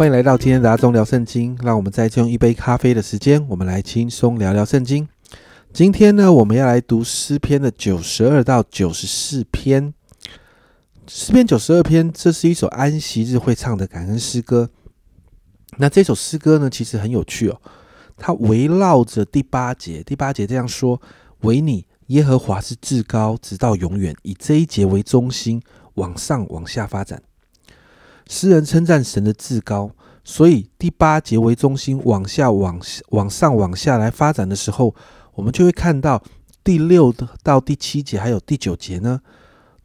欢迎来到今天的阿忠聊圣经。让我们再用一杯咖啡的时间，我们来轻松聊聊圣经。今天呢，我们要来读诗篇的九十二到九十四篇。诗篇九十二篇，这是一首安息日会唱的感恩诗歌。那这首诗歌呢，其实很有趣哦。它围绕着第八节，第八节这样说：“唯你耶和华是至高，直到永远。”以这一节为中心，往上往下发展。诗人称赞神的至高，所以第八节为中心，往下、往往上、往下来发展的时候，我们就会看到第六到第七节，还有第九节呢，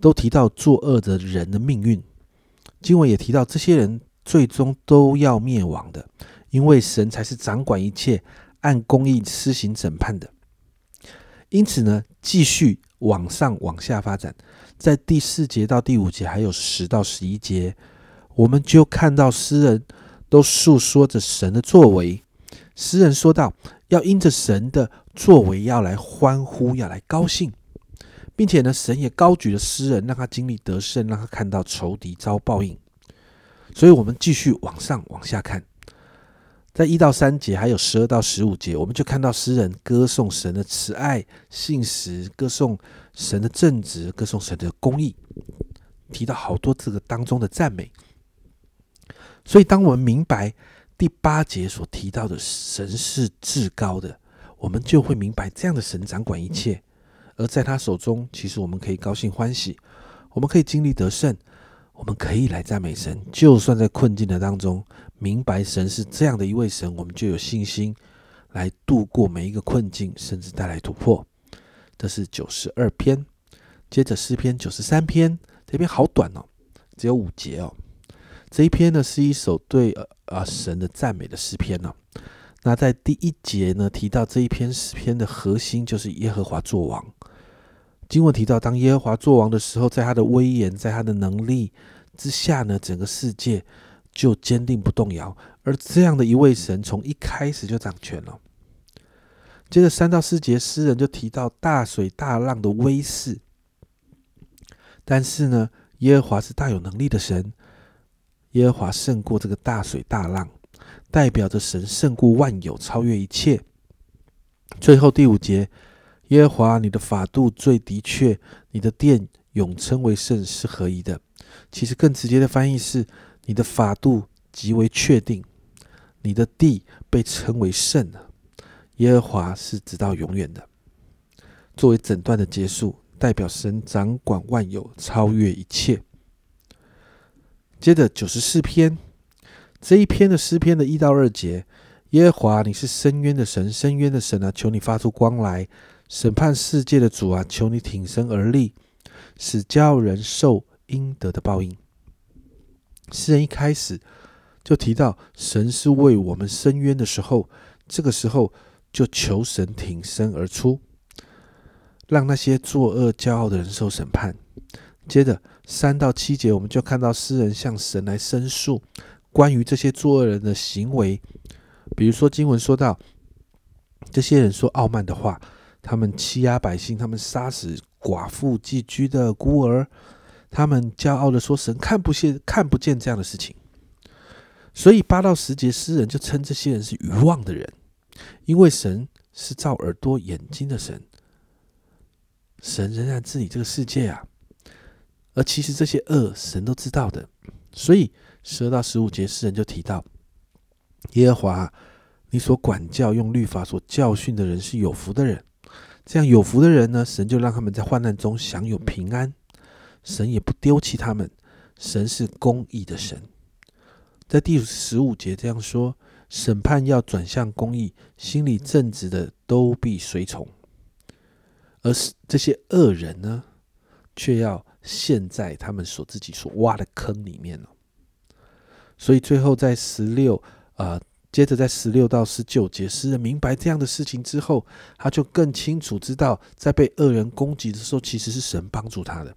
都提到作恶的人的命运。经文也提到，这些人最终都要灭亡的，因为神才是掌管一切、按公义施行审判的。因此呢，继续往上、往下发展，在第四节到第五节，还有十到十一节。我们就看到诗人都诉说着神的作为。诗人说道：“要因着神的作为，要来欢呼，要来高兴，并且呢，神也高举了诗人，让他经历得胜，让他看到仇敌遭报应。”所以，我们继续往上往下看，在一到三节，还有十二到十五节，我们就看到诗人歌颂神的慈爱、信实，歌颂神的正直，歌颂神的公义，提到好多这个当中的赞美。所以，当我们明白第八节所提到的神是至高的，我们就会明白这样的神掌管一切，而在他手中，其实我们可以高兴欢喜，我们可以经历得胜，我们可以来赞美神。就算在困境的当中，明白神是这样的一位神，我们就有信心来度过每一个困境，甚至带来突破。这是九十二篇，接着诗篇九十三篇，这篇好短哦，只有五节哦。这一篇呢是一首对呃神的赞美的诗篇呢。那在第一节呢提到这一篇诗篇的核心就是耶和华作王。经文提到，当耶和华作王的时候，在他的威严，在他的能力之下呢，整个世界就坚定不动摇。而这样的一位神，从一开始就掌权了。接着三到四节，诗人就提到大水大浪的威势。但是呢，耶和华是大有能力的神。耶和华胜过这个大水大浪，代表着神胜过万有，超越一切。最后第五节，耶和华，你的法度最的确，你的殿永称为圣，是何宜的？其实更直接的翻译是，你的法度极为确定，你的地被称为圣了。耶和华是直到永远的。作为整段的结束，代表神掌管万有，超越一切。接着九十四篇这一篇的诗篇的一到二节，耶和华，你是深渊的神，深渊的神啊，求你发出光来，审判世界的主啊，求你挺身而立，使骄傲人受应得的报应。诗人一开始就提到神是为我们伸冤的时候，这个时候就求神挺身而出，让那些作恶骄傲的人受审判。接着三到七节，我们就看到诗人向神来申诉关于这些作恶人的行为。比如说经文说到，这些人说傲慢的话，他们欺压百姓，他们杀死寡妇寄居的孤儿，他们骄傲的说神看不见看不见这样的事情。所以八到十节，诗人就称这些人是愚妄的人，因为神是造耳朵眼睛的神，神仍然治理这个世界啊。而其实这些恶，神都知道的。所以十二到十五节，诗人就提到：耶和华，你所管教、用律法所教训的人是有福的人。这样有福的人呢，神就让他们在患难中享有平安，神也不丢弃他们。神是公义的神。在第十五节这样说：审判要转向公义，心里正直的都必随从。而是这些恶人呢，却要。陷在他们所自己所挖的坑里面了，所以最后在十六啊，接着在十六到十九节，诗人明白这样的事情之后，他就更清楚知道，在被恶人攻击的时候，其实是神帮助他的，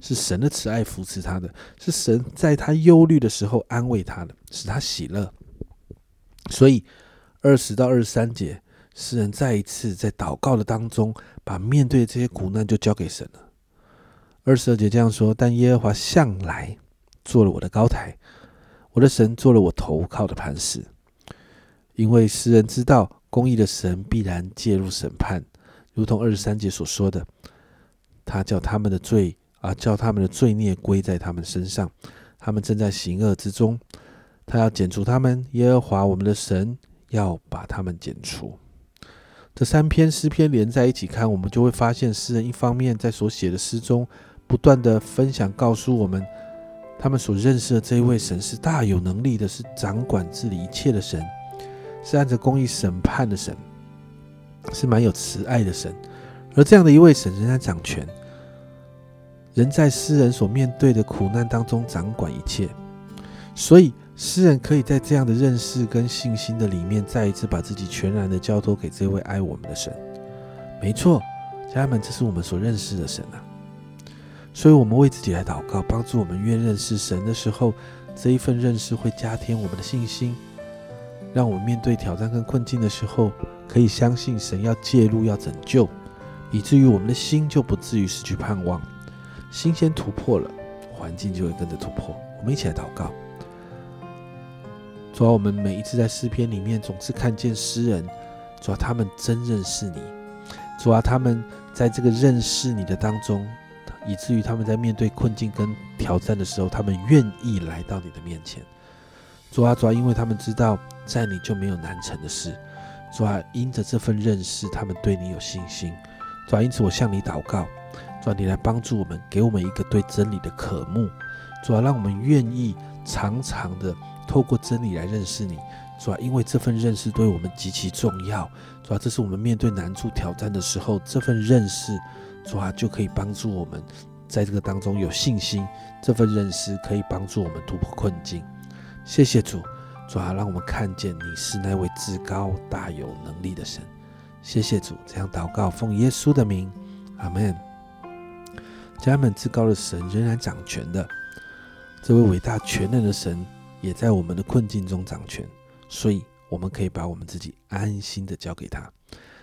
是神的慈爱扶持他的，是神在他忧虑的时候安慰他的，使他喜乐。所以二十到二十三节，诗人再一次在祷告的当中，把面对这些苦难就交给神了。二十二节这样说：“但耶和华向来做了我的高台，我的神做了我投靠的磐石。因为诗人知道，公义的神必然介入审判，如同二十三节所说的，他叫他们的罪啊，叫他们的罪孽归在他们身上。他们正在行恶之中，他要剪除他们。耶和华我们的神要把他们剪除。这三篇诗篇连在一起看，我们就会发现，诗人一方面在所写的诗中，不断的分享，告诉我们，他们所认识的这一位神是大有能力的，是掌管治理一切的神。是按着公义审判的神，是蛮有慈爱的神，而这样的一位神仍然掌权，人在诗人所面对的苦难当中掌管一切，所以诗人可以在这样的认识跟信心的里面，再一次把自己全然的交托给这位爱我们的神。没错，家人们，这是我们所认识的神啊，所以我们为自己来祷告，帮助我们越认识神的时候，这一份认识会加添我们的信心。让我们面对挑战跟困境的时候，可以相信神要介入、要拯救，以至于我们的心就不至于失去盼望。心先突破了，环境就会跟着突破。我们一起来祷告。主啊，我们每一次在诗篇里面，总是看见诗人，主啊，他们真认识你。主啊，他们在这个认识你的当中，以至于他们在面对困境跟挑战的时候，他们愿意来到你的面前。主啊，主啊，因为他们知道在你就没有难成的事。主啊，因着这份认识，他们对你有信心。主啊，因此我向你祷告，主啊，你来帮助我们，给我们一个对真理的渴慕。主啊，让我们愿意常常的透过真理来认识你。主啊，因为这份认识对我们极其重要。主啊，这是我们面对难处挑战的时候，这份认识，主啊，就可以帮助我们在这个当中有信心。这份认识可以帮助我们突破困境。谢谢主，主啊，让我们看见你是那位至高大有能力的神。谢谢主，这样祷告，奉耶稣的名，阿门。家人们，至高的神仍然掌权的，这位伟大全能的神也在我们的困境中掌权，所以我们可以把我们自己安心的交给他。